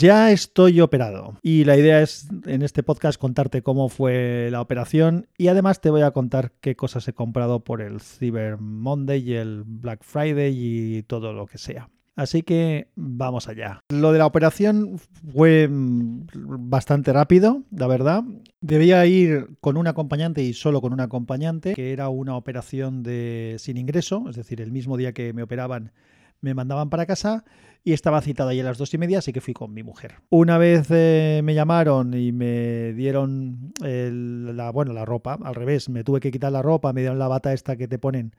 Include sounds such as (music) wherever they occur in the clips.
Ya estoy operado y la idea es en este podcast contarte cómo fue la operación y además te voy a contar qué cosas he comprado por el Cyber Monday y el Black Friday y todo lo que sea. Así que vamos allá. Lo de la operación fue mm, bastante rápido, la verdad. Debía ir con un acompañante y solo con un acompañante, que era una operación de sin ingreso, es decir, el mismo día que me operaban me mandaban para casa y estaba citado ahí a las dos y media, así que fui con mi mujer. Una vez eh, me llamaron y me dieron la, bueno, la ropa, al revés, me tuve que quitar la ropa, me dieron la bata esta que te ponen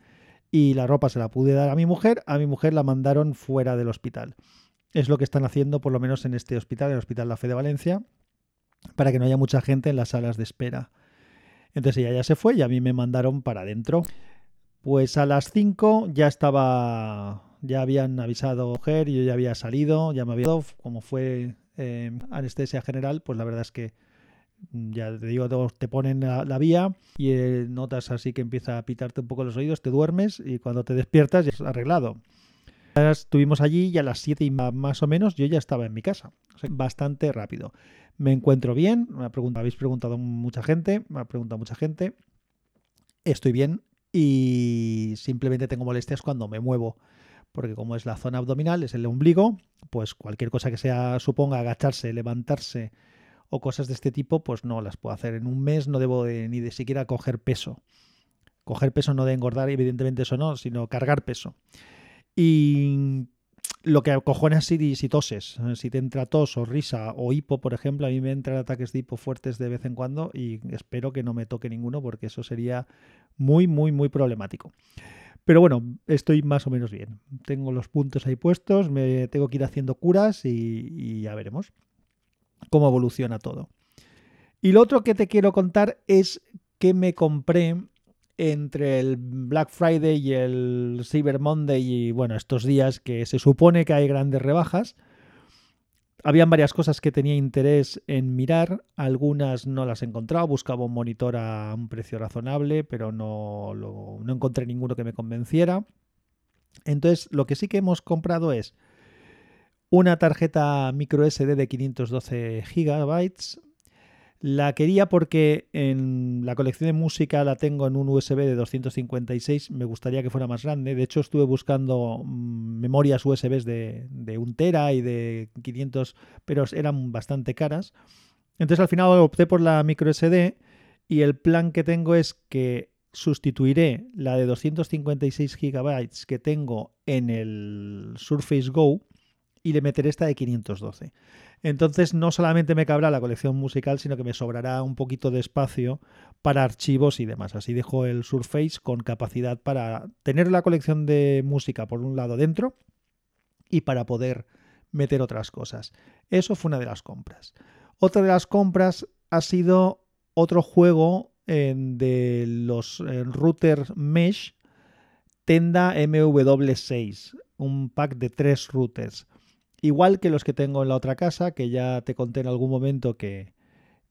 y la ropa se la pude dar a mi mujer, a mi mujer la mandaron fuera del hospital. Es lo que están haciendo por lo menos en este hospital, el Hospital La Fe de Valencia, para que no haya mucha gente en las salas de espera. Entonces ella ya se fue y a mí me mandaron para adentro. Pues a las 5 ya estaba ya habían avisado mujer, yo ya había salido, ya me había dado, como fue eh, anestesia general, pues la verdad es que mm, ya te digo, te ponen la, vía y eh, notas así que empieza a pitarte un poco los oídos, te duermes y cuando te despiertas ya es arreglado. Estuvimos allí y a las 7 y más o menos yo ya estaba en mi casa. bastante rápido. Me encuentro bien, me habéis preguntado mucha gente, me ha preguntado mucha gente. Estoy bien y simplemente tengo molestias cuando me muevo porque como es la zona abdominal, es el ombligo, pues cualquier cosa que sea suponga agacharse, levantarse o cosas de este tipo, pues no las puedo hacer. En un mes no debo ni de siquiera coger peso. Coger peso no de engordar, evidentemente eso no, sino cargar peso. Y lo que acojones si, si toses, si te entra tos o risa o hipo, por ejemplo, a mí me entran ataques de hipo fuertes de vez en cuando y espero que no me toque ninguno porque eso sería muy, muy, muy problemático. Pero bueno, estoy más o menos bien. Tengo los puntos ahí puestos, me tengo que ir haciendo curas y, ya veremos cómo evoluciona todo. Y lo otro que te quiero contar es que me compré entre el Black Friday y el Cyber Monday y bueno, estos días que se supone que hay grandes rebajas habían varias cosas que tenía interés en mirar, algunas no las he encontrado, buscaba un monitor a un precio razonable, pero no, no encontré ninguno que me convenciera. Entonces, lo que sí que hemos comprado es una tarjeta micro SD de 512 GB, la quería porque en la colección de música la tengo en un USB de 256. Me gustaría que fuera más grande. De hecho, estuve buscando mm, memorias USBs de, de 1 tera y de 500, pero eran bastante caras. Entonces al final opté por la micro SD y el plan que tengo es que sustituiré la de 256 GB que tengo en el Surface Go y le meteré esta de 512. Entonces no solamente me cabrá la colección musical, sino que me sobrará un poquito de espacio para archivos y demás. Así dejo el Surface con capacidad para tener la colección de música por un lado dentro y para poder meter otras cosas. Eso fue una de las compras. Otra de las compras ha sido otro juego de los routers Mesh Tenda MW6, un pack de tres routers. Igual que los que tengo en la otra casa, que ya te conté en algún momento que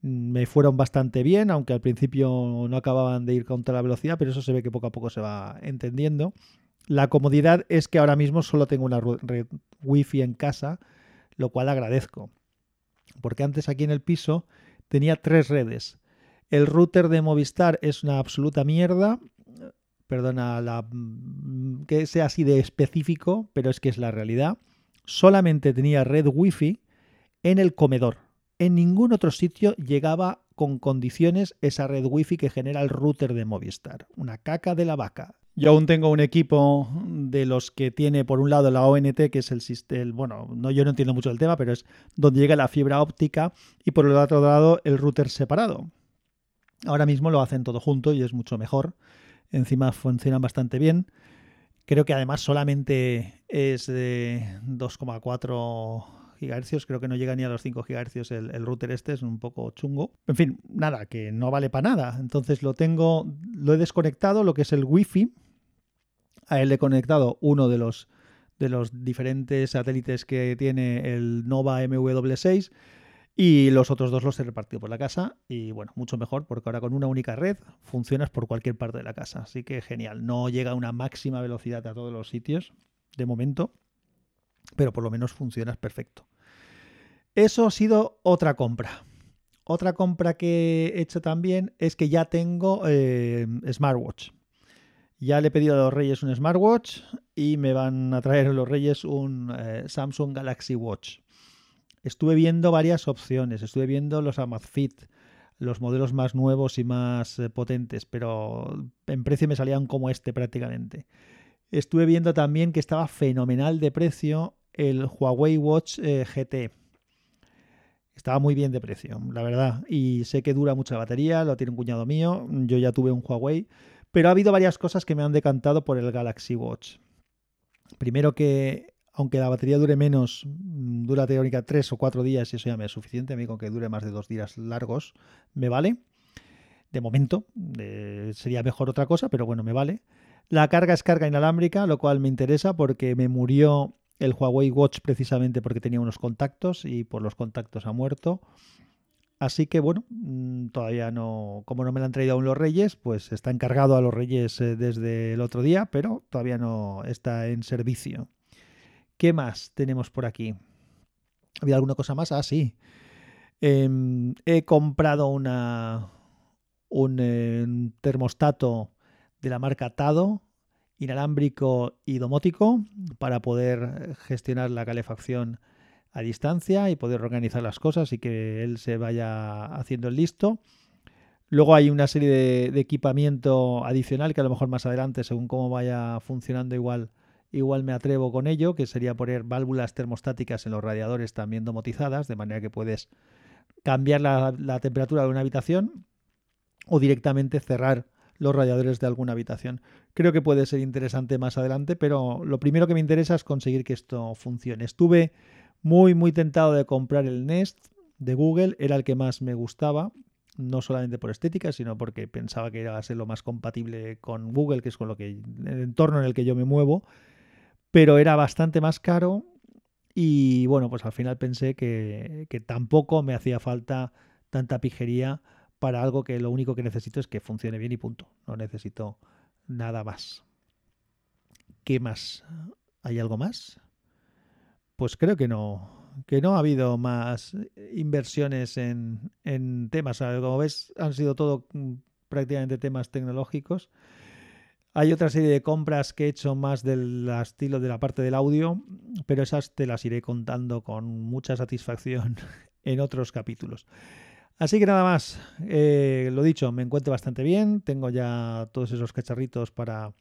me fueron bastante bien, aunque al principio no acababan de ir con toda la velocidad, pero eso se ve que poco a poco se va entendiendo. La comodidad es que ahora mismo solo tengo una red wifi en casa, lo cual agradezco. Porque antes aquí en el piso tenía tres redes. El router de Movistar es una absoluta mierda. Perdona mm, que sea así de específico, pero es que es la realidad solamente tenía red wifi en el comedor. En ningún otro sitio llegaba con condiciones esa red wifi que genera el router de Movistar. Una caca de la vaca. Yo aún tengo un equipo de los que tiene por un lado la ONT, que es el sistema, bueno, no, yo no entiendo mucho el tema, pero es donde llega la fibra óptica, y por el otro lado el router separado. Ahora mismo lo hacen todo junto y es mucho mejor. Encima funcionan bastante bien. Creo que además solamente es de 2,4 GHz, creo que no llega ni a los 5 GHz el, el, router este, es un poco chungo. En fin, nada, que no vale para nada. Entonces lo tengo, lo he desconectado, lo que es el Wi-Fi. A él le he conectado uno de los, de los diferentes satélites que tiene el Nova MW6 y los otros dos los he repartido por la casa y bueno, mucho mejor porque ahora con una única red funcionas por cualquier parte de la casa. Así que genial. No llega a una máxima velocidad a todos los sitios de momento, pero por lo menos funcionas perfecto. Eso ha sido otra compra. Otra compra que he hecho también es que ya tengo eh, smartwatch. Ya le he pedido a los Reyes un smartwatch y me van a traer los Reyes un eh, Samsung Galaxy Watch. Estuve viendo varias opciones, estuve viendo los Amazfit, los modelos más nuevos y más eh, potentes, pero en precio me salían como este prácticamente. Estuve viendo también que estaba fenomenal de precio el Huawei Watch eh, GT. Estaba muy bien de precio, la verdad. Y sé que dura mucha batería, lo tiene un cuñado mío. Yo ya tuve un Huawei. Pero ha habido varias cosas que me han decantado por el Galaxy Watch. Primero que, aunque la batería dure menos, mm, dura teórica tres o cuatro días y eso ya me es suficiente. A mí con que dure más de dos días largos me vale. De momento, sería mejor otra cosa, pero bueno, me vale. La carga es carga inalámbrica, lo cual me interesa porque me murió el Huawei Watch precisamente porque tenía unos contactos y por los contactos ha muerto. Así que bueno, mm, todavía no, como no me lo han traído aún los Reyes, pues está encargado a los Reyes eh, desde el otro día, pero todavía no está en servicio. ¿Qué más tenemos por aquí? ¿Había alguna cosa más? Ah, sí. Em, he comprado un eh, termostato de la marca Tado, inalámbrico y domótico, para poder gestionar la calefacción a distancia y poder organizar las cosas y que él se vaya haciendo el listo. Luego hay una serie de, equipamiento adicional que a lo mejor más adelante, según cómo vaya funcionando, igual, igual me atrevo con ello, que sería poner válvulas termostáticas en los radiadores también domotizadas, de manera que puedes cambiar la, temperatura de una habitación o directamente cerrar los radiadores de alguna habitación. Creo que puede ser interesante más adelante, pero lo primero que me interesa es conseguir que esto funcione. Estuve muy, muy tentado de comprar el Nest de Google, era el que más me gustaba, no solamente por estética, sino porque pensaba que iba a ser lo más compatible con Google, que es con lo que el entorno en el que yo me muevo, pero era bastante más caro y bueno, pues al final pensé que, que tampoco me hacía falta tanta pijería para algo que lo único que necesito es que funcione bien y punto. No necesito nada más. ¿Qué más? ¿Hay algo más? pues creo que no, que no ha habido más inversiones en, temas. como ves, han sido todo mm, prácticamente temas tecnológicos. Hay otra serie de compras que he hecho más del estilo de la parte del audio, pero esas te las iré contando con mucha satisfacción (laughs) en otros capítulos. Así que nada más, eh, lo dicho, me encuentro bastante bien, tengo ya todos esos cacharritos para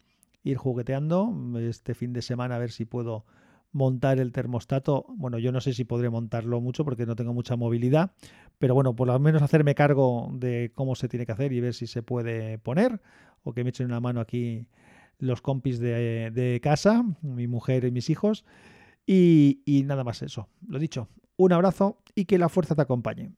ir jugueteando este fin de semana a ver si puedo montar el termostato. Bueno, yo no sé si podré montarlo mucho porque no tengo mucha movilidad, pero bueno, por lo menos hacerme cargo de cómo se tiene que hacer y ver si se puede poner o que me echen una mano aquí los compis de, casa, mi mujer y mis hijos. Y, y nada más eso. Lo dicho, un abrazo y que la fuerza te acompañe.